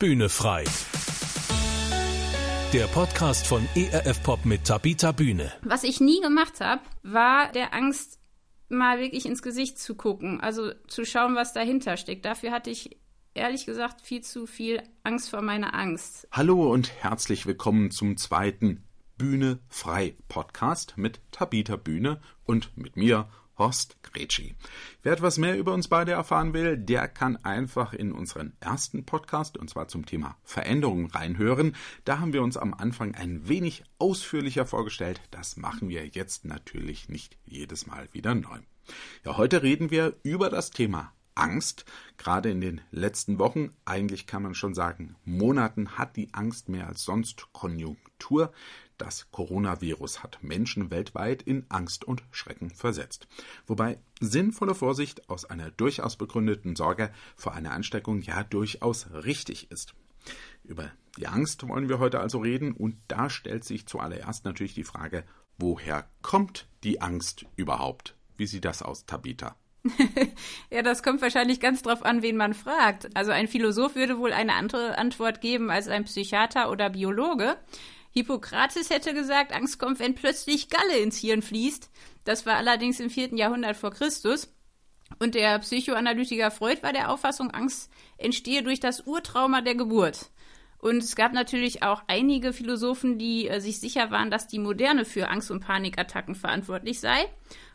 Bühne frei. Der Podcast von ERF Pop mit Tabita Bühne. Was ich nie gemacht habe, war der Angst, mal wirklich ins Gesicht zu gucken, also zu schauen, was dahinter steckt. Dafür hatte ich ehrlich gesagt viel zu viel Angst vor meiner Angst. Hallo und herzlich willkommen zum zweiten Bühne frei Podcast mit Tabita Bühne und mit mir, Horst Gretschi. Wer etwas mehr über uns beide erfahren will, der kann einfach in unseren ersten Podcast, und zwar zum Thema Veränderung, reinhören. Da haben wir uns am Anfang ein wenig ausführlicher vorgestellt. Das machen wir jetzt natürlich nicht jedes Mal wieder neu. Ja, heute reden wir über das Thema Angst. Gerade in den letzten Wochen, eigentlich kann man schon sagen, Monaten hat die Angst mehr als sonst Konjunktur. Das Coronavirus hat Menschen weltweit in Angst und Schrecken versetzt. Wobei sinnvolle Vorsicht aus einer durchaus begründeten Sorge vor einer Ansteckung ja durchaus richtig ist. Über die Angst wollen wir heute also reden und da stellt sich zuallererst natürlich die Frage, woher kommt die Angst überhaupt? Wie sieht das aus, Tabitha? ja, das kommt wahrscheinlich ganz drauf an, wen man fragt. Also ein Philosoph würde wohl eine andere Antwort geben als ein Psychiater oder Biologe. Hippokrates hätte gesagt, Angst kommt, wenn plötzlich Galle ins Hirn fließt. Das war allerdings im vierten Jahrhundert vor Christus. Und der Psychoanalytiker Freud war der Auffassung, Angst entstehe durch das Urtrauma der Geburt. Und es gab natürlich auch einige Philosophen, die äh, sich sicher waren, dass die Moderne für Angst- und Panikattacken verantwortlich sei.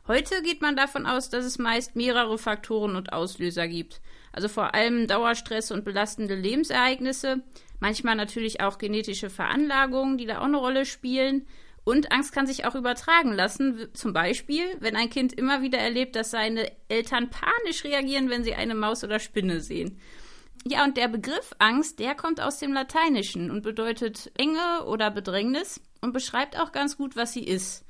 Heute geht man davon aus, dass es meist mehrere Faktoren und Auslöser gibt. Also vor allem Dauerstress und belastende Lebensereignisse, manchmal natürlich auch genetische Veranlagungen, die da auch eine Rolle spielen. Und Angst kann sich auch übertragen lassen. Zum Beispiel, wenn ein Kind immer wieder erlebt, dass seine Eltern panisch reagieren, wenn sie eine Maus oder Spinne sehen. Ja, und der Begriff Angst, der kommt aus dem Lateinischen und bedeutet Enge oder Bedrängnis und beschreibt auch ganz gut, was sie ist.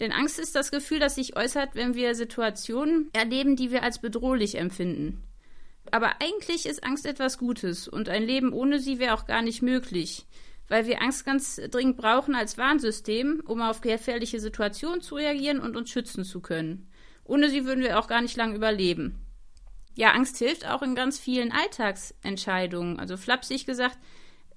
Denn Angst ist das Gefühl, das sich äußert, wenn wir Situationen erleben, die wir als bedrohlich empfinden. Aber eigentlich ist Angst etwas Gutes und ein Leben ohne sie wäre auch gar nicht möglich, weil wir Angst ganz dringend brauchen als Warnsystem, um auf gefährliche Situationen zu reagieren und uns schützen zu können. Ohne sie würden wir auch gar nicht lange überleben. Ja, Angst hilft auch in ganz vielen Alltagsentscheidungen. Also flapsig gesagt,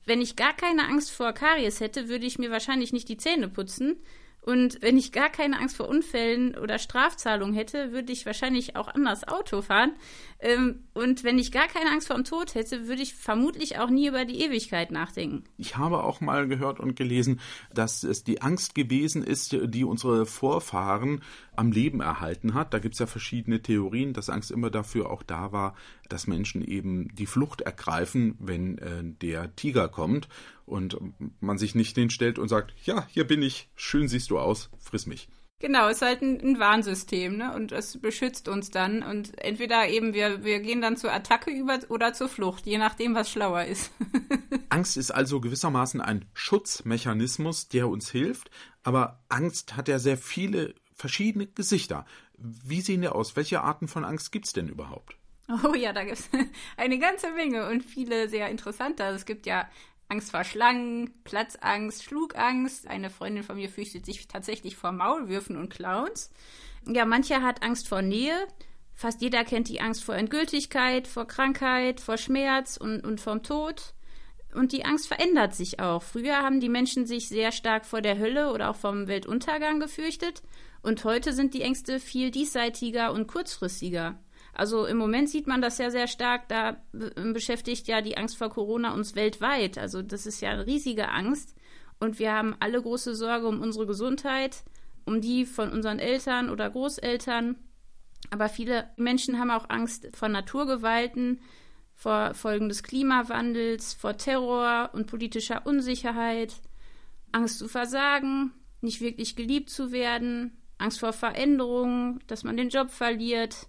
wenn ich gar keine Angst vor Karies hätte, würde ich mir wahrscheinlich nicht die Zähne putzen, und wenn ich gar keine Angst vor Unfällen oder Strafzahlungen hätte, würde ich wahrscheinlich auch anders Auto fahren. Ähm, und wenn ich gar keine Angst vor dem Tod hätte, würde ich vermutlich auch nie über die Ewigkeit nachdenken. Ich habe auch mal gehört und gelesen, dass es die Angst gewesen ist, die unsere Vorfahren am Leben erhalten hat. Da gibt es ja verschiedene Theorien, dass Angst immer dafür auch da war, dass Menschen eben die Flucht ergreifen, wenn äh, der Tiger kommt und man sich nicht hinstellt und sagt, ja, hier bin ich, schön siehst du aus, friss mich. Genau, es ist halt ein, ein Warnsystem, ne? Und es beschützt uns dann. Und entweder eben wir, wir gehen dann zur Attacke über oder zur Flucht, je nachdem, was schlauer ist. Angst ist also gewissermaßen ein Schutzmechanismus, der uns hilft. Aber Angst hat ja sehr viele verschiedene Gesichter. Wie sehen die aus? Welche Arten von Angst gibt es denn überhaupt? Oh ja, da gibt es eine ganze Menge und viele sehr interessante. Also es gibt ja Angst vor Schlangen, Platzangst, Schlugangst. Eine Freundin von mir fürchtet sich tatsächlich vor Maulwürfen und Clowns. Ja, mancher hat Angst vor Nähe. Fast jeder kennt die Angst vor Endgültigkeit, vor Krankheit, vor Schmerz und, und vom Tod. Und die Angst verändert sich auch. Früher haben die Menschen sich sehr stark vor der Hölle oder auch vom Weltuntergang gefürchtet. Und heute sind die Ängste viel diesseitiger und kurzfristiger. Also im Moment sieht man das ja sehr stark, da beschäftigt ja die Angst vor Corona uns weltweit. Also das ist ja eine riesige Angst und wir haben alle große Sorge um unsere Gesundheit, um die von unseren Eltern oder Großeltern. Aber viele Menschen haben auch Angst vor Naturgewalten, vor Folgen des Klimawandels, vor Terror und politischer Unsicherheit, Angst zu versagen, nicht wirklich geliebt zu werden, Angst vor Veränderungen, dass man den Job verliert,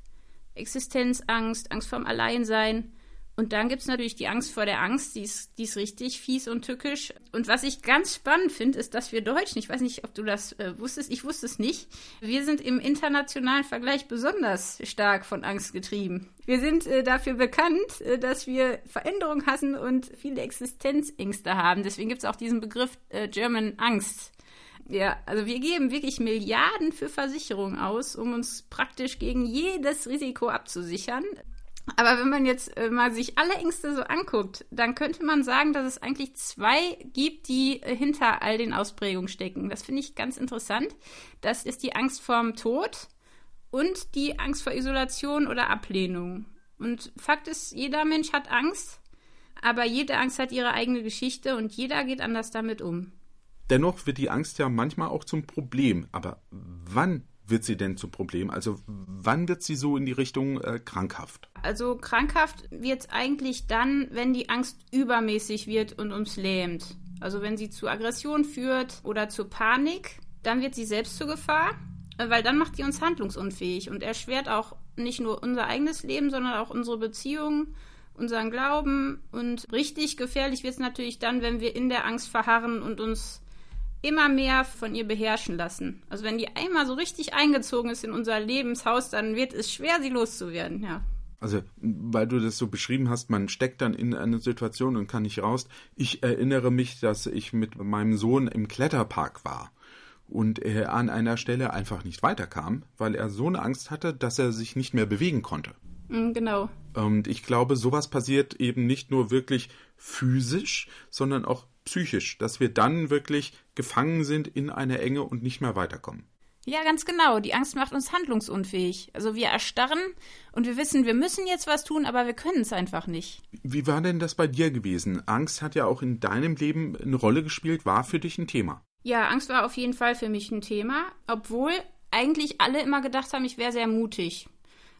Existenzangst, Angst vorm Alleinsein. Und dann gibt es natürlich die Angst vor der Angst, die ist, die ist richtig fies und tückisch. Und was ich ganz spannend finde, ist, dass wir Deutschen, ich weiß nicht, ob du das äh, wusstest, ich wusste es nicht, wir sind im internationalen Vergleich besonders stark von Angst getrieben. Wir sind äh, dafür bekannt, äh, dass wir Veränderungen hassen und viele Existenzängste haben. Deswegen gibt es auch diesen Begriff äh, German Angst. Ja, also wir geben wirklich Milliarden für Versicherungen aus, um uns praktisch gegen jedes Risiko abzusichern. Aber wenn man jetzt äh, mal sich alle Ängste so anguckt, dann könnte man sagen, dass es eigentlich zwei gibt, die äh, hinter all den Ausprägungen stecken. Das finde ich ganz interessant. Das ist die Angst vorm Tod und die Angst vor Isolation oder Ablehnung. Und Fakt ist, jeder Mensch hat Angst, aber jede Angst hat ihre eigene Geschichte und jeder geht anders damit um. Dennoch wird die Angst ja manchmal auch zum Problem. Aber wann wird sie denn zum Problem? Also wann wird sie so in die Richtung äh, krankhaft? Also krankhaft wird es eigentlich dann, wenn die Angst übermäßig wird und uns lähmt. Also wenn sie zu Aggression führt oder zu Panik, dann wird sie selbst zur Gefahr, äh, weil dann macht sie uns handlungsunfähig und erschwert auch nicht nur unser eigenes Leben, sondern auch unsere Beziehungen, unseren Glauben. Und richtig gefährlich wird es natürlich dann, wenn wir in der Angst verharren und uns immer mehr von ihr beherrschen lassen. Also wenn die einmal so richtig eingezogen ist in unser Lebenshaus, dann wird es schwer, sie loszuwerden, ja. Also, weil du das so beschrieben hast, man steckt dann in eine Situation und kann nicht raus. Ich erinnere mich, dass ich mit meinem Sohn im Kletterpark war und er an einer Stelle einfach nicht weiterkam, weil er so eine Angst hatte, dass er sich nicht mehr bewegen konnte. Mm, genau. Und ich glaube, sowas passiert eben nicht nur wirklich physisch, sondern auch psychisch, dass wir dann wirklich gefangen sind in einer Enge und nicht mehr weiterkommen. Ja, ganz genau. Die Angst macht uns handlungsunfähig. Also wir erstarren und wir wissen, wir müssen jetzt was tun, aber wir können es einfach nicht. Wie war denn das bei dir gewesen? Angst hat ja auch in deinem Leben eine Rolle gespielt, war für dich ein Thema. Ja, Angst war auf jeden Fall für mich ein Thema, obwohl eigentlich alle immer gedacht haben, ich wäre sehr mutig.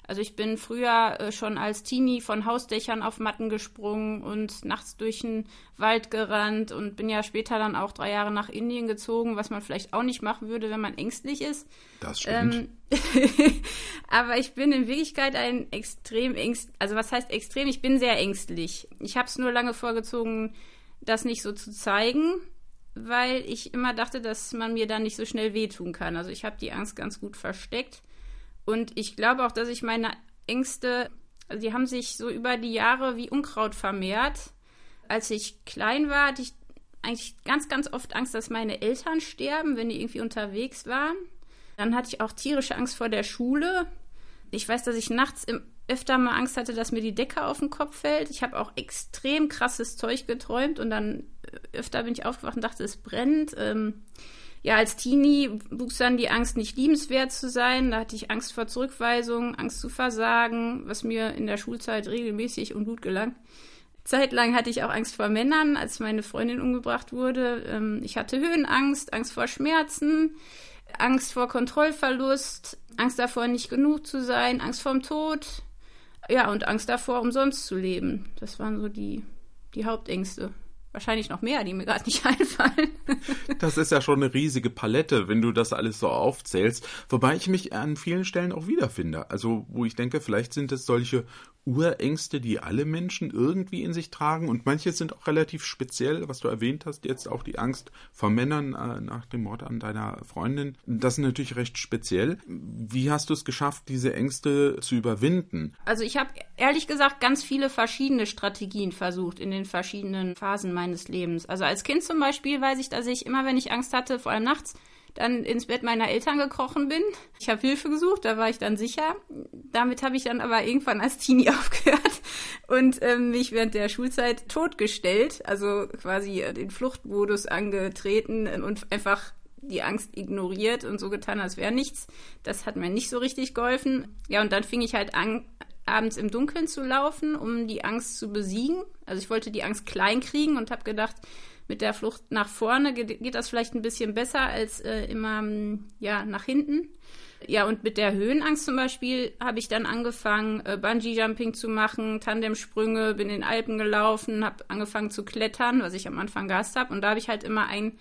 Also ich bin früher äh, schon als Teenie von Hausdächern auf Matten gesprungen und nachts durch den Wald gerannt und bin ja später dann auch drei Jahre nach Indien gezogen, was man vielleicht auch nicht machen würde, wenn man ängstlich ist. Das stimmt. Ähm, aber ich bin in Wirklichkeit ein extrem ängst, also was heißt extrem? Ich bin sehr ängstlich. Ich habe es nur lange vorgezogen, das nicht so zu zeigen, weil ich immer dachte, dass man mir dann nicht so schnell wehtun kann. Also ich habe die Angst ganz gut versteckt und ich glaube auch, dass ich meine Ängste, also die haben sich so über die Jahre wie Unkraut vermehrt. Als ich klein war, hatte ich eigentlich ganz, ganz oft Angst, dass meine Eltern sterben, wenn die irgendwie unterwegs waren. Dann hatte ich auch tierische Angst vor der Schule. Ich weiß, dass ich nachts im, öfter mal Angst hatte, dass mir die Decke auf den Kopf fällt. Ich habe auch extrem krasses Zeug geträumt und dann äh, öfter bin ich aufgewacht und dachte, es brennt. Ähm, ja, als Teenie wuchs dann die Angst, nicht liebenswert zu sein. Da hatte ich Angst vor Zurückweisung, Angst zu versagen, was mir in der Schulzeit regelmäßig und gut gelang. Zeitlang hatte ich auch Angst vor Männern, als meine Freundin umgebracht wurde. Ähm, ich hatte Höhenangst, Angst vor Schmerzen, Angst vor Kontrollverlust, Angst davor, nicht genug zu sein, Angst vorm Tod. Ja, und Angst davor, umsonst zu leben. Das waren so die, die Hauptängste wahrscheinlich noch mehr, die mir gerade nicht einfallen. das ist ja schon eine riesige Palette, wenn du das alles so aufzählst. Wobei ich mich an vielen Stellen auch wiederfinde. Also, wo ich denke, vielleicht sind es solche Urängste, die alle Menschen irgendwie in sich tragen und manche sind auch relativ speziell, was du erwähnt hast, jetzt auch die Angst vor Männern äh, nach dem Mord an deiner Freundin. Das ist natürlich recht speziell. Wie hast du es geschafft, diese Ängste zu überwinden? Also ich habe ehrlich gesagt ganz viele verschiedene Strategien versucht in den verschiedenen Phasen meines Lebens. Also als Kind zum Beispiel weiß ich, dass ich immer, wenn ich Angst hatte, vor allem nachts, dann ins Bett meiner Eltern gekrochen bin. Ich habe Hilfe gesucht, da war ich dann sicher. Damit habe ich dann aber irgendwann als Teenie aufgehört und ähm, mich während der Schulzeit totgestellt, also quasi äh, den Fluchtmodus angetreten und einfach die Angst ignoriert und so getan, als wäre nichts. Das hat mir nicht so richtig geholfen. Ja, und dann fing ich halt an, abends im Dunkeln zu laufen, um die Angst zu besiegen. Also ich wollte die Angst klein kriegen und habe gedacht, mit der Flucht nach vorne geht, geht das vielleicht ein bisschen besser als äh, immer ja, nach hinten. Ja, und mit der Höhenangst zum Beispiel habe ich dann angefangen, äh, Bungee-Jumping zu machen, Tandemsprünge, bin in den Alpen gelaufen, habe angefangen zu klettern, was ich am Anfang gehasst habe. Und da habe ich halt immer ein,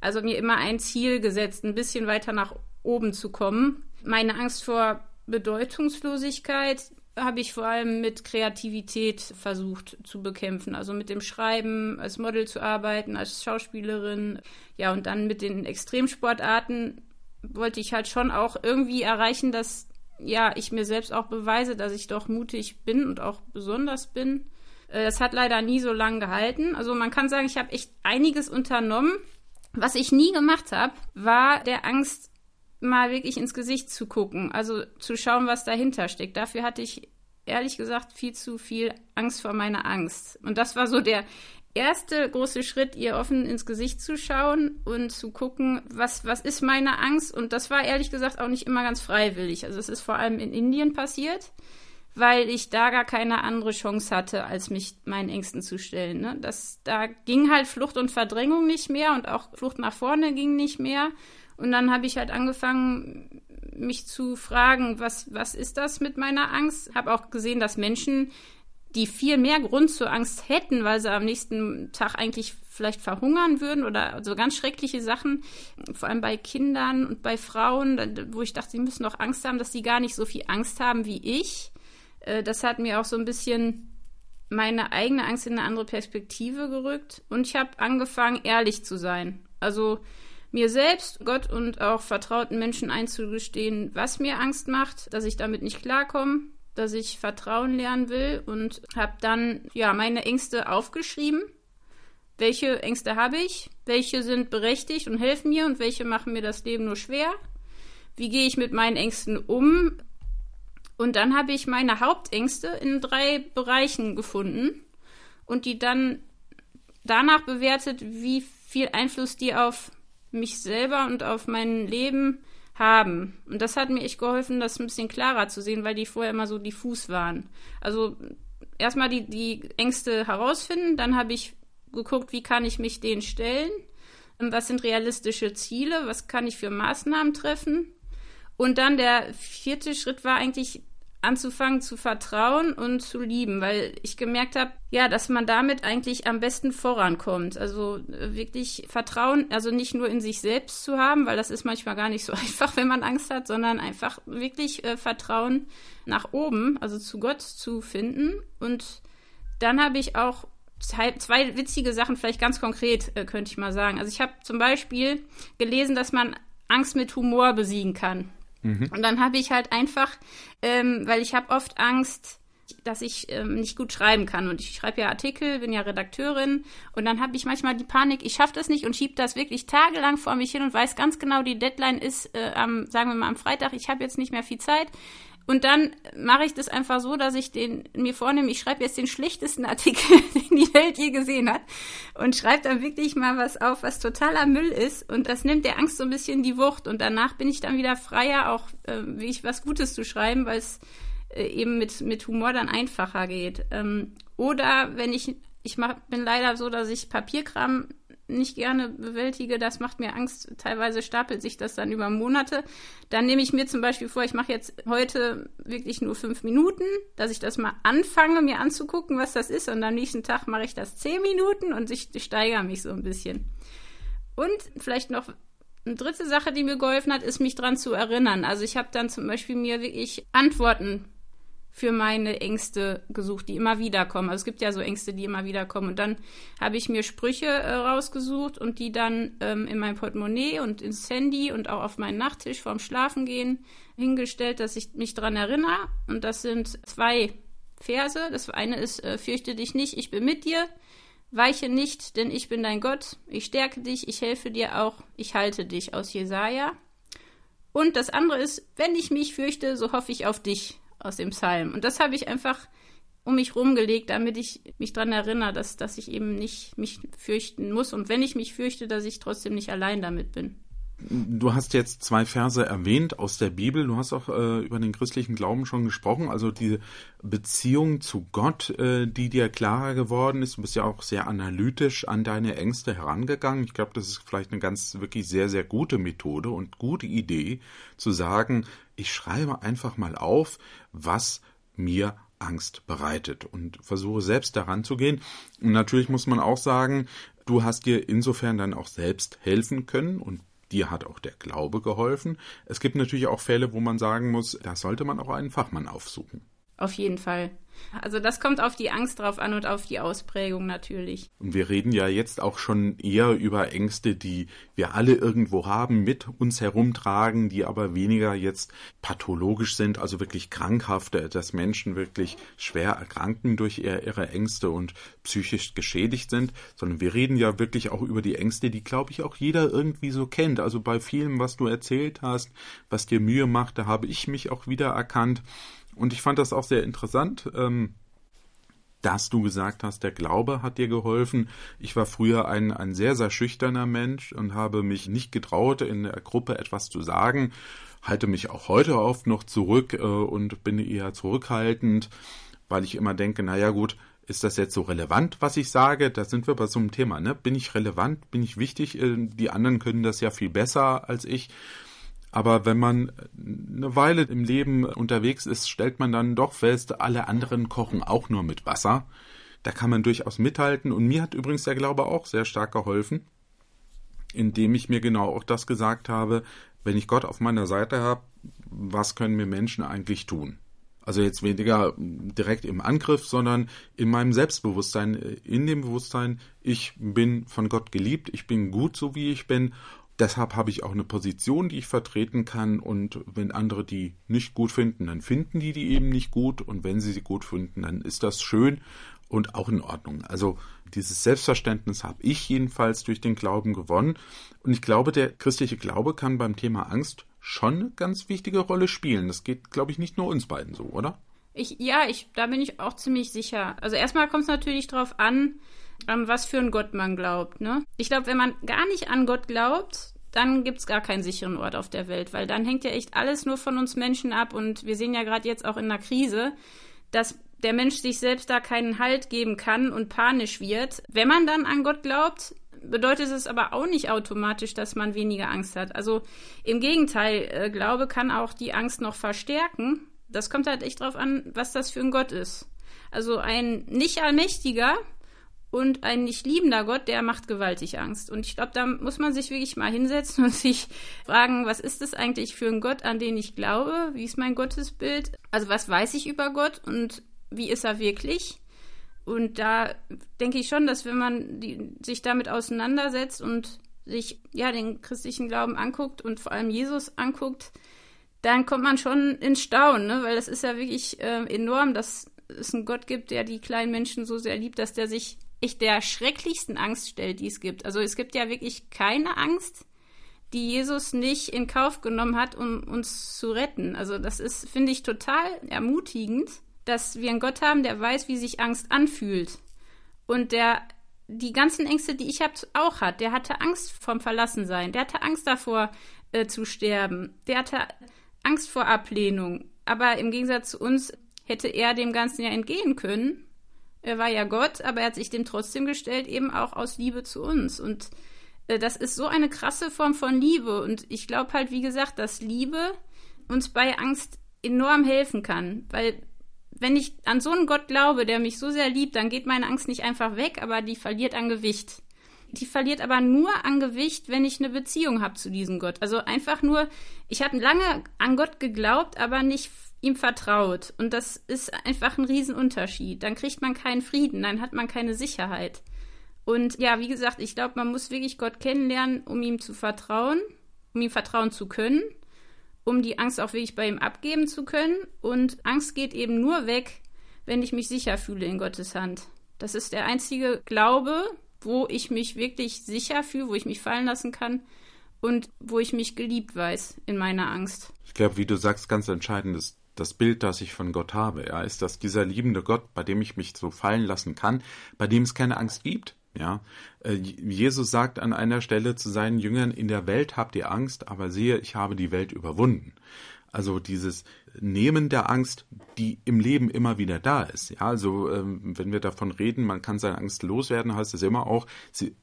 also mir immer ein Ziel gesetzt, ein bisschen weiter nach oben zu kommen. Meine Angst vor Bedeutungslosigkeit, habe ich vor allem mit Kreativität versucht zu bekämpfen. Also mit dem Schreiben, als Model zu arbeiten, als Schauspielerin. Ja, und dann mit den Extremsportarten wollte ich halt schon auch irgendwie erreichen, dass ja, ich mir selbst auch beweise, dass ich doch mutig bin und auch besonders bin. Äh, das hat leider nie so lange gehalten. Also man kann sagen, ich habe echt einiges unternommen. Was ich nie gemacht habe, war der Angst mal wirklich ins Gesicht zu gucken, also zu schauen, was dahinter steckt. Dafür hatte ich ehrlich gesagt viel zu viel Angst vor meiner Angst. Und das war so der erste große Schritt, ihr offen ins Gesicht zu schauen und zu gucken, was, was ist meine Angst. Und das war ehrlich gesagt auch nicht immer ganz freiwillig. Also es ist vor allem in Indien passiert, weil ich da gar keine andere Chance hatte, als mich meinen Ängsten zu stellen. Ne? Das, da ging halt Flucht und Verdrängung nicht mehr und auch Flucht nach vorne ging nicht mehr. Und dann habe ich halt angefangen, mich zu fragen, was, was ist das mit meiner Angst? Habe auch gesehen, dass Menschen die viel mehr Grund zur Angst hätten, weil sie am nächsten Tag eigentlich vielleicht verhungern würden oder so ganz schreckliche Sachen, vor allem bei Kindern und bei Frauen, wo ich dachte, sie müssen doch Angst haben, dass sie gar nicht so viel Angst haben wie ich. Äh, das hat mir auch so ein bisschen meine eigene Angst in eine andere Perspektive gerückt und ich habe angefangen, ehrlich zu sein. Also mir selbst, Gott und auch vertrauten Menschen einzugestehen, was mir Angst macht, dass ich damit nicht klarkomme, dass ich Vertrauen lernen will und habe dann ja meine Ängste aufgeschrieben. Welche Ängste habe ich? Welche sind berechtigt und helfen mir und welche machen mir das Leben nur schwer? Wie gehe ich mit meinen Ängsten um? Und dann habe ich meine Hauptängste in drei Bereichen gefunden und die dann danach bewertet, wie viel Einfluss die auf mich selber und auf mein Leben haben. Und das hat mir echt geholfen, das ein bisschen klarer zu sehen, weil die vorher immer so diffus waren. Also erstmal die, die Ängste herausfinden, dann habe ich geguckt, wie kann ich mich denen stellen, was sind realistische Ziele, was kann ich für Maßnahmen treffen. Und dann der vierte Schritt war eigentlich anzufangen zu vertrauen und zu lieben, weil ich gemerkt habe, ja, dass man damit eigentlich am besten vorankommt. Also äh, wirklich Vertrauen, also nicht nur in sich selbst zu haben, weil das ist manchmal gar nicht so einfach, wenn man Angst hat, sondern einfach wirklich äh, Vertrauen nach oben, also zu Gott zu finden. Und dann habe ich auch zwei, witzige Sachen, vielleicht ganz konkret, äh, könnte ich mal sagen. Also ich habe zum Beispiel gelesen, dass man Angst mit Humor besiegen kann. Mhm. Und dann habe ich halt einfach, ähm, weil ich habe oft Angst, dass ich ähm, nicht gut schreiben kann. Und ich schreibe ja Artikel, bin ja Redakteurin. Und dann habe ich manchmal die Panik, ich schaffe das nicht und schiebe das wirklich tagelang vor mich hin und weiß ganz genau, die Deadline ist äh, am, sagen wir mal, am Freitag. Ich habe jetzt nicht mehr viel Zeit. Und dann mache ich das einfach so, dass ich den mir vornehme, ich schreibe jetzt den schlechtesten Artikel, den die Welt je gesehen hat. Und schreibe dann wirklich mal was auf, was totaler Müll ist. Und das nimmt der Angst so ein bisschen die Wucht. Und danach bin ich dann wieder freier, auch äh, wie ich was Gutes zu schreiben, weil es äh, eben mit, mit Humor dann einfacher geht. Ähm, oder wenn ich, ich mach, bin leider so, dass ich Papierkram nicht gerne bewältige, das macht mir Angst. Teilweise stapelt sich das dann über Monate. Dann nehme ich mir zum Beispiel vor, ich mache jetzt heute wirklich nur fünf Minuten, dass ich das mal anfange, mir anzugucken, was das ist. Und am nächsten Tag mache ich das zehn Minuten und ich steigere mich so ein bisschen. Und vielleicht noch eine dritte Sache, die mir geholfen hat, ist, mich daran zu erinnern. Also ich habe dann zum Beispiel mir wirklich Antworten für meine Ängste gesucht, die immer wieder kommen. Also es gibt ja so Ängste, die immer wieder kommen. Und dann habe ich mir Sprüche äh, rausgesucht und die dann ähm, in mein Portemonnaie und ins Handy und auch auf meinen Nachttisch vorm Schlafengehen hingestellt, dass ich mich daran erinnere. Und das sind zwei Verse. Das eine ist, äh, fürchte dich nicht, ich bin mit dir. Weiche nicht, denn ich bin dein Gott. Ich stärke dich, ich helfe dir auch, ich halte dich aus Jesaja. Und das andere ist, wenn ich mich fürchte, so hoffe ich auf dich aus dem Psalm. Und das habe ich einfach um mich rumgelegt, damit ich mich daran erinnere, dass, dass ich eben nicht mich fürchten muss. Und wenn ich mich fürchte, dass ich trotzdem nicht allein damit bin. Du hast jetzt zwei Verse erwähnt aus der Bibel. Du hast auch äh, über den christlichen Glauben schon gesprochen. Also diese Beziehung zu Gott, äh, die dir klarer geworden ist. Du bist ja auch sehr analytisch an deine Ängste herangegangen. Ich glaube, das ist vielleicht eine ganz wirklich sehr, sehr gute Methode und gute Idee zu sagen, ich schreibe einfach mal auf, was mir Angst bereitet und versuche selbst daran zu gehen. Und natürlich muss man auch sagen, du hast dir insofern dann auch selbst helfen können und dir hat auch der Glaube geholfen. Es gibt natürlich auch Fälle, wo man sagen muss, da sollte man auch einen Fachmann aufsuchen. Auf jeden Fall. Also das kommt auf die Angst drauf an und auf die Ausprägung natürlich. Und wir reden ja jetzt auch schon eher über Ängste, die wir alle irgendwo haben, mit uns herumtragen, die aber weniger jetzt pathologisch sind, also wirklich krankhafte, dass Menschen wirklich schwer erkranken durch ihre Ängste und psychisch geschädigt sind, sondern wir reden ja wirklich auch über die Ängste, die, glaube ich, auch jeder irgendwie so kennt. Also bei vielem, was du erzählt hast, was dir Mühe macht, da habe ich mich auch wieder erkannt. Und ich fand das auch sehr interessant. Ähm, dass du gesagt hast, der Glaube hat dir geholfen. Ich war früher ein, ein sehr, sehr schüchterner Mensch und habe mich nicht getraut, in der Gruppe etwas zu sagen, halte mich auch heute oft noch zurück äh, und bin eher zurückhaltend, weil ich immer denke, naja gut, ist das jetzt so relevant, was ich sage? Da sind wir bei so einem Thema, ne? Bin ich relevant? Bin ich wichtig? Äh, die anderen können das ja viel besser als ich. Aber wenn man eine Weile im Leben unterwegs ist, stellt man dann doch fest, alle anderen kochen auch nur mit Wasser. Da kann man durchaus mithalten. Und mir hat übrigens der Glaube auch sehr stark geholfen, indem ich mir genau auch das gesagt habe, wenn ich Gott auf meiner Seite habe, was können mir Menschen eigentlich tun? Also jetzt weniger direkt im Angriff, sondern in meinem Selbstbewusstsein, in dem Bewusstsein, ich bin von Gott geliebt, ich bin gut so wie ich bin Deshalb habe ich auch eine Position, die ich vertreten kann. Und wenn andere die nicht gut finden, dann finden die die eben nicht gut. Und wenn sie sie gut finden, dann ist das schön und auch in Ordnung. Also dieses Selbstverständnis habe ich jedenfalls durch den Glauben gewonnen. Und ich glaube, der christliche Glaube kann beim Thema Angst schon eine ganz wichtige Rolle spielen. Das geht, glaube ich, nicht nur uns beiden so, oder? Ich, ja, ich, da bin ich auch ziemlich sicher. Also erstmal kommt es natürlich darauf an, an was für einen Gott man glaubt. Ne? Ich glaube, wenn man gar nicht an Gott glaubt, dann gibt es gar keinen sicheren Ort auf der Welt, weil dann hängt ja echt alles nur von uns Menschen ab. Und wir sehen ja gerade jetzt auch in der Krise, dass der Mensch sich selbst da keinen Halt geben kann und panisch wird. Wenn man dann an Gott glaubt, bedeutet es aber auch nicht automatisch, dass man weniger Angst hat. Also im Gegenteil, äh, Glaube kann auch die Angst noch verstärken. Das kommt halt echt drauf an, was das für ein Gott ist. Also ein nicht allmächtiger und ein nicht liebender Gott, der macht gewaltig Angst. Und ich glaube, da muss man sich wirklich mal hinsetzen und sich fragen, was ist das eigentlich für ein Gott, an den ich glaube? Wie ist mein Gottesbild? Also was weiß ich über Gott und wie ist er wirklich? Und da denke ich schon, dass wenn man die, sich damit auseinandersetzt und sich ja den christlichen Glauben anguckt und vor allem Jesus anguckt, dann kommt man schon ins Staunen, ne? weil das ist ja wirklich äh, enorm, dass es einen Gott gibt, der die kleinen Menschen so sehr liebt, dass der sich ich der schrecklichsten Angst stellt, die es gibt. Also es gibt ja wirklich keine Angst, die Jesus nicht in Kauf genommen hat, um uns zu retten. Also das ist, finde ich, total ermutigend, dass wir einen Gott haben, der weiß, wie sich Angst anfühlt. Und der die ganzen Ängste, die ich habe, auch hat. Der hatte Angst vorm Verlassensein. Der hatte Angst davor äh, zu sterben. Der hatte Angst vor Ablehnung. Aber im Gegensatz zu uns hätte er dem Ganzen ja entgehen können er war ja Gott, aber er hat sich dem trotzdem gestellt, eben auch aus Liebe zu uns. Und äh, das ist so eine krasse Form von Liebe. Und ich glaube halt, wie gesagt, dass Liebe uns bei Angst enorm helfen kann. Weil wenn ich an so einen Gott glaube, der mich so sehr liebt, dann geht meine Angst nicht einfach weg, aber die verliert an Gewicht. Die verliert aber nur an Gewicht, wenn ich eine Beziehung habe zu diesem Gott. Also einfach nur, ich habe lange an Gott geglaubt, aber nicht ihm vertraut. Und das ist einfach ein Riesenunterschied. Dann kriegt man keinen Frieden, dann hat man keine Sicherheit. Und ja, wie gesagt, ich glaube, man muss wirklich Gott kennenlernen, um ihm zu vertrauen, um ihm vertrauen zu können, um die Angst auch wirklich bei ihm abgeben zu können. Und Angst geht eben nur weg, wenn ich mich sicher fühle in Gottes Hand. Das ist der einzige Glaube, wo ich mich wirklich sicher fühle, wo ich mich fallen lassen kann und wo ich mich geliebt weiß in meiner Angst. Ich glaube, wie du sagst, ganz entscheidend ist das Bild, das ich von Gott habe. Ja, ist das dieser liebende Gott, bei dem ich mich so fallen lassen kann, bei dem es keine Angst gibt. Ja, äh, Jesus sagt an einer Stelle zu seinen Jüngern: In der Welt habt ihr Angst, aber siehe, ich habe die Welt überwunden. Also dieses Nehmen der Angst, die im Leben immer wieder da ist. Ja, also ähm, wenn wir davon reden, man kann seine Angst loswerden, heißt es immer auch, sie,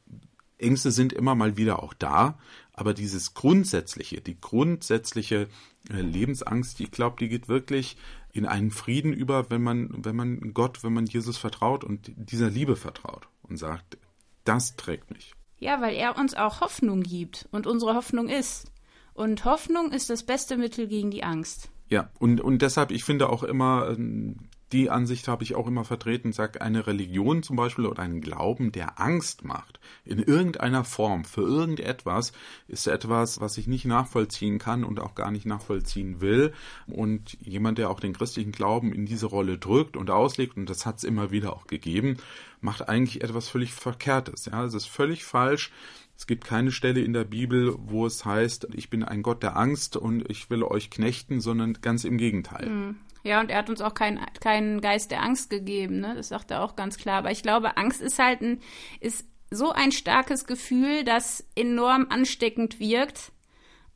Ängste sind immer mal wieder auch da, aber dieses grundsätzliche, die grundsätzliche äh, Lebensangst, ich glaube, die geht wirklich in einen Frieden über, wenn man, wenn man Gott, wenn man Jesus vertraut und dieser Liebe vertraut und sagt, das trägt mich. Ja, weil er uns auch Hoffnung gibt und unsere Hoffnung ist. Und Hoffnung ist das beste Mittel gegen die Angst. Ja, und, und deshalb, ich finde auch immer, ähm, die Ansicht habe ich auch immer vertreten, sagt eine Religion zum Beispiel oder ein Glauben, der Angst macht, in irgendeiner Form für irgendetwas, ist etwas, was ich nicht nachvollziehen kann und auch gar nicht nachvollziehen will. Und jemand, der auch den christlichen Glauben in diese Rolle drückt und auslegt, und das hat es immer wieder auch gegeben, macht eigentlich etwas völlig Verkehrtes. Ja, es ist völlig falsch, es gibt keine Stelle in der Bibel, wo es heißt, ich bin ein Gott der Angst und ich will euch knechten, sondern ganz im Gegenteil. Mhm. Ja, und er hat uns auch keinen keinen Geist der Angst gegeben, ne? Das sagt er auch ganz klar. Aber ich glaube, Angst ist halt ein, ist so ein starkes Gefühl, das enorm ansteckend wirkt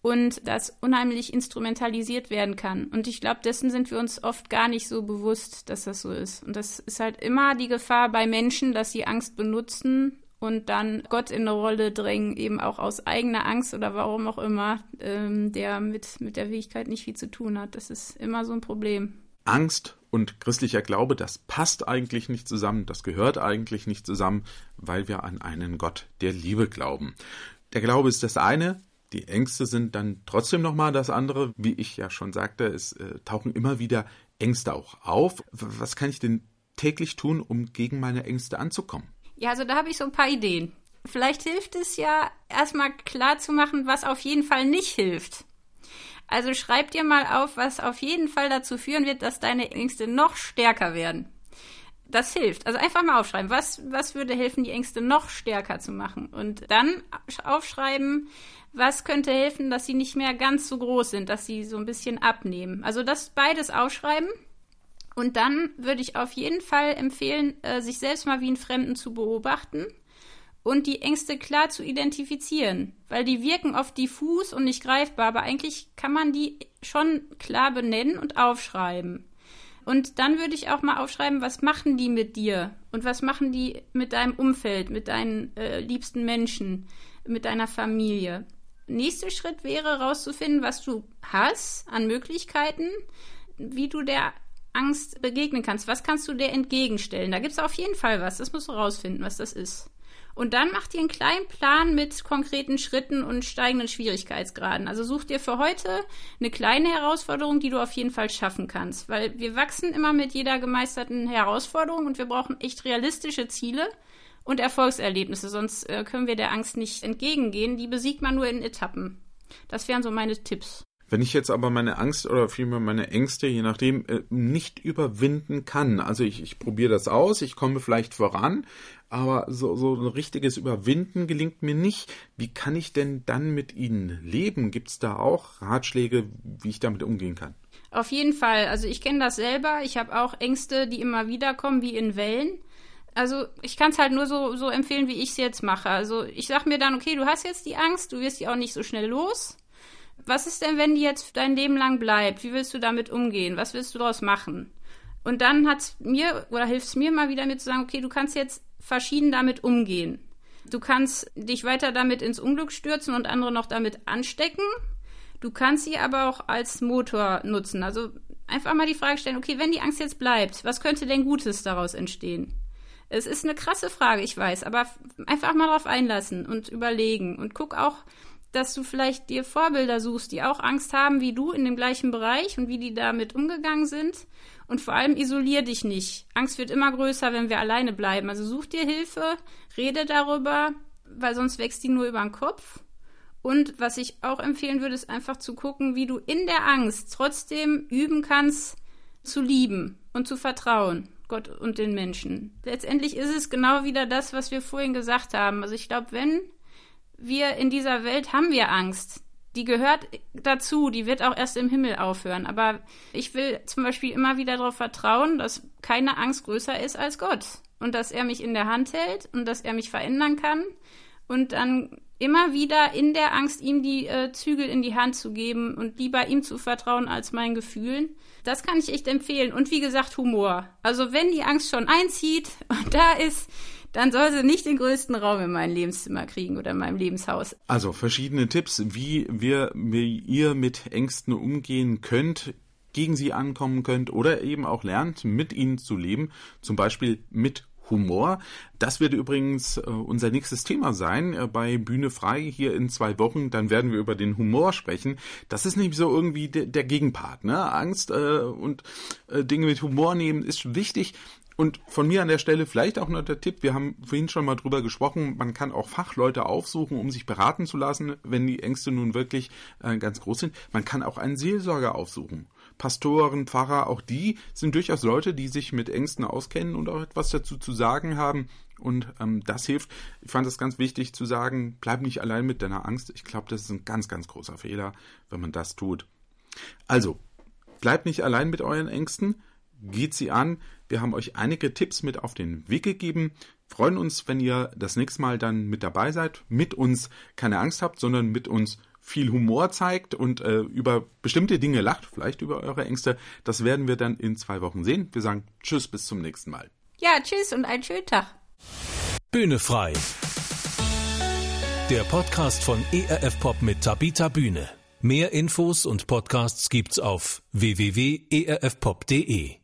und das unheimlich instrumentalisiert werden kann. Und ich glaube, dessen sind wir uns oft gar nicht so bewusst, dass das so ist. Und das ist halt immer die Gefahr bei Menschen, dass sie Angst benutzen und dann Gott in eine Rolle drängen, eben auch aus eigener Angst oder warum auch immer, ähm, der mit, mit der Fähigkeit nicht viel zu tun hat. Das ist immer so ein Problem. Angst und christlicher Glaube, das passt eigentlich nicht zusammen, das gehört eigentlich nicht zusammen, weil wir an einen Gott der Liebe glauben. Der Glaube ist das eine, die Ängste sind dann trotzdem nochmal das andere. Wie ich ja schon sagte, es äh, tauchen immer wieder Ängste auch auf. Was kann ich denn täglich tun, um gegen meine Ängste anzukommen? Ja, also da habe ich so ein paar Ideen. Vielleicht hilft es ja, erstmal klar zu machen, was auf jeden Fall nicht hilft. Also schreib dir mal auf, was auf jeden Fall dazu führen wird, dass deine Ängste noch stärker werden. Das hilft. Also einfach mal aufschreiben. Was, was würde helfen, die Ängste noch stärker zu machen? Und dann aufschreiben, was könnte helfen, dass sie nicht mehr ganz so groß sind, dass sie so ein bisschen abnehmen. Also das beides aufschreiben. Und dann würde ich auf jeden Fall empfehlen, äh, sich selbst mal wie einen Fremden zu beobachten und die Ängste klar zu identifizieren, weil die wirken oft diffus und nicht greifbar, aber eigentlich kann man die schon klar benennen und aufschreiben. Und dann würde ich auch mal aufschreiben, was machen die mit dir und was machen die mit deinem Umfeld, mit deinen äh, liebsten Menschen, mit deiner Familie nächste Schritt wäre, herauszufinden, was du hast an Möglichkeiten, wie du der Angst begegnen kannst. Was kannst du dir entgegenstellen? Da gibt es auf jeden Fall was. Das musst du rausfinden, was das ist. Und dann mach dir einen kleinen Plan mit konkreten Schritten und steigenden Schwierigkeitsgraden. Also such dir für heute eine kleine Herausforderung, die du auf jeden Fall schaffen kannst. Weil wir wachsen immer mit jeder gemeisterten Herausforderung und wir brauchen echt realistische Ziele und Erfolgserlebnisse, sonst äh, können wir der Angst nicht entgegengehen. Die besiegt man nur in Etappen. Das wären so meine Tipps. Wenn ich jetzt aber meine Angst oder vielmehr meine Ängste, je nachdem, äh, nicht überwinden kann, also ich, ich probiere das aus, ich komme vielleicht voran, aber so, so ein richtiges Überwinden gelingt mir nicht. Wie kann ich denn dann mit ihnen leben? Gibt es da auch Ratschläge, wie ich damit umgehen kann? Auf jeden Fall. Also ich kenne das selber. Ich habe auch Ängste, die immer wieder kommen, wie in Wellen also ich kann es halt nur so, so empfehlen, wie ich es jetzt mache. Also ich sag mir dann, okay, du hast jetzt die Angst, du wirst die auch nicht so schnell los. Was ist denn, wenn die jetzt dein Leben lang bleibt? Wie willst du damit umgehen? Was willst du daraus machen? Und dann hat's mir oder hilft es mir mal wieder mir zu sagen, okay, du kannst jetzt verschieden damit umgehen. Du kannst dich weiter damit ins Unglück stürzen und andere noch damit anstecken. Du kannst sie aber auch als Motor nutzen. Also einfach mal die Frage stellen, okay, wenn die Angst jetzt bleibt, was könnte denn Gutes daraus entstehen? Es ist eine krasse Frage, ich weiß, aber einfach mal drauf einlassen und überlegen und guck auch, dass du vielleicht dir Vorbilder suchst, die auch Angst haben wie du in dem gleichen Bereich und wie die damit umgegangen sind. Und vor allem isolier dich nicht. Angst wird immer größer, wenn wir alleine bleiben. Also such dir Hilfe, rede darüber, weil sonst wächst die nur über den Kopf. Und was ich auch empfehlen würde, ist einfach zu gucken, wie du in der Angst trotzdem üben kannst, zu lieben und zu vertrauen. Gott und den Menschen. Letztendlich ist es genau wieder das, was wir vorhin gesagt haben. Also ich glaube, wenn wir in dieser Welt haben wir Angst. Die gehört dazu, die wird auch erst im Himmel aufhören. Aber ich will zum Beispiel immer wieder darauf vertrauen, dass keine Angst größer ist als Gott. Und dass er mich in der Hand hält und dass er mich verändern kann. Und dann immer wieder in der Angst, ihm die äh, Zügel in die Hand zu geben und lieber ihm zu vertrauen als meinen Gefühlen. Das kann ich echt empfehlen. Und wie gesagt, Humor. Also wenn die Angst schon einzieht und da ist, dann soll sie nicht den größten Raum in mein Lebenszimmer kriegen oder in meinem Lebenshaus. Also verschiedene Tipps, wie wir, wie ihr mit Ängsten umgehen könnt, gegen sie ankommen könnt oder eben auch lernt, mit ihnen zu leben, zum Beispiel mit Humor. Das wird übrigens äh, unser nächstes Thema sein äh, bei Bühne frei hier in zwei Wochen. Dann werden wir über den Humor sprechen. Das ist nämlich so irgendwie de der Gegenpart. Ne? Angst äh, und äh, Dinge mit Humor nehmen ist wichtig. Und von mir an der Stelle vielleicht auch noch der Tipp, wir haben vorhin schon mal drüber gesprochen, man kann auch Fachleute aufsuchen, um sich beraten zu lassen, wenn die Ängste nun wirklich äh, ganz groß sind. Man kann auch einen Seelsorger aufsuchen. Pastoren, Pfarrer, auch die sind durchaus Leute, die sich mit Ängsten auskennen und auch etwas dazu zu sagen haben. Und ähm, das hilft. Ich fand es ganz wichtig zu sagen, bleib nicht allein mit deiner Angst. Ich glaube, das ist ein ganz, ganz großer Fehler, wenn man das tut. Also, Bleibt nicht allein mit euren Ängsten, geht sie an. Wir haben euch einige Tipps mit auf den Weg gegeben. Freuen uns, wenn ihr das nächste Mal dann mit dabei seid, mit uns keine Angst habt, sondern mit uns viel Humor zeigt und äh, über bestimmte Dinge lacht, vielleicht über eure Ängste. Das werden wir dann in zwei Wochen sehen. Wir sagen Tschüss, bis zum nächsten Mal. Ja, tschüss und einen schönen Tag. Bühne frei. Der Podcast von ERF Pop mit Tabita Bühne. Mehr Infos und Podcasts gibt's auf www.erfpop.de.